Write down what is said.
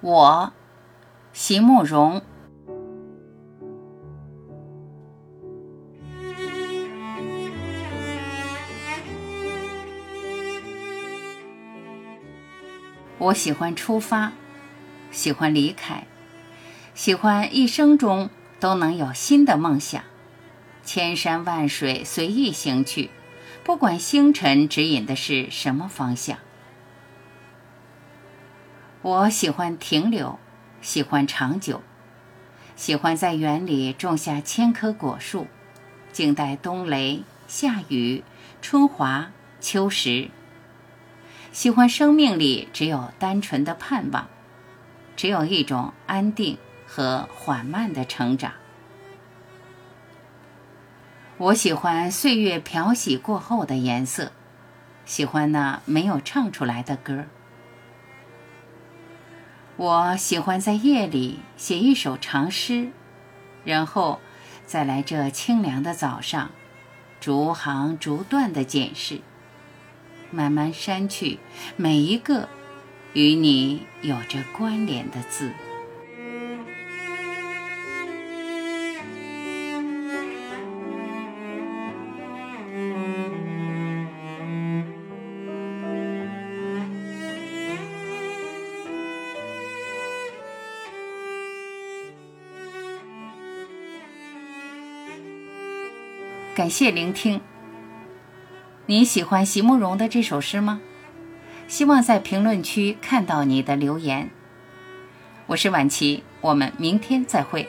我，席慕容。我喜欢出发，喜欢离开，喜欢一生中都能有新的梦想，千山万水随意行去，不管星辰指引的是什么方向。我喜欢停留，喜欢长久，喜欢在园里种下千棵果树，静待冬雷、夏雨、春华、秋实。喜欢生命里只有单纯的盼望，只有一种安定和缓慢的成长。我喜欢岁月漂洗过后的颜色，喜欢那没有唱出来的歌。我喜欢在夜里写一首长诗，然后再来这清凉的早上，逐行逐段的检视。慢慢删去每一个与你有着关联的字。感谢聆听。你喜欢席慕容的这首诗吗？希望在评论区看到你的留言。我是婉琪，我们明天再会。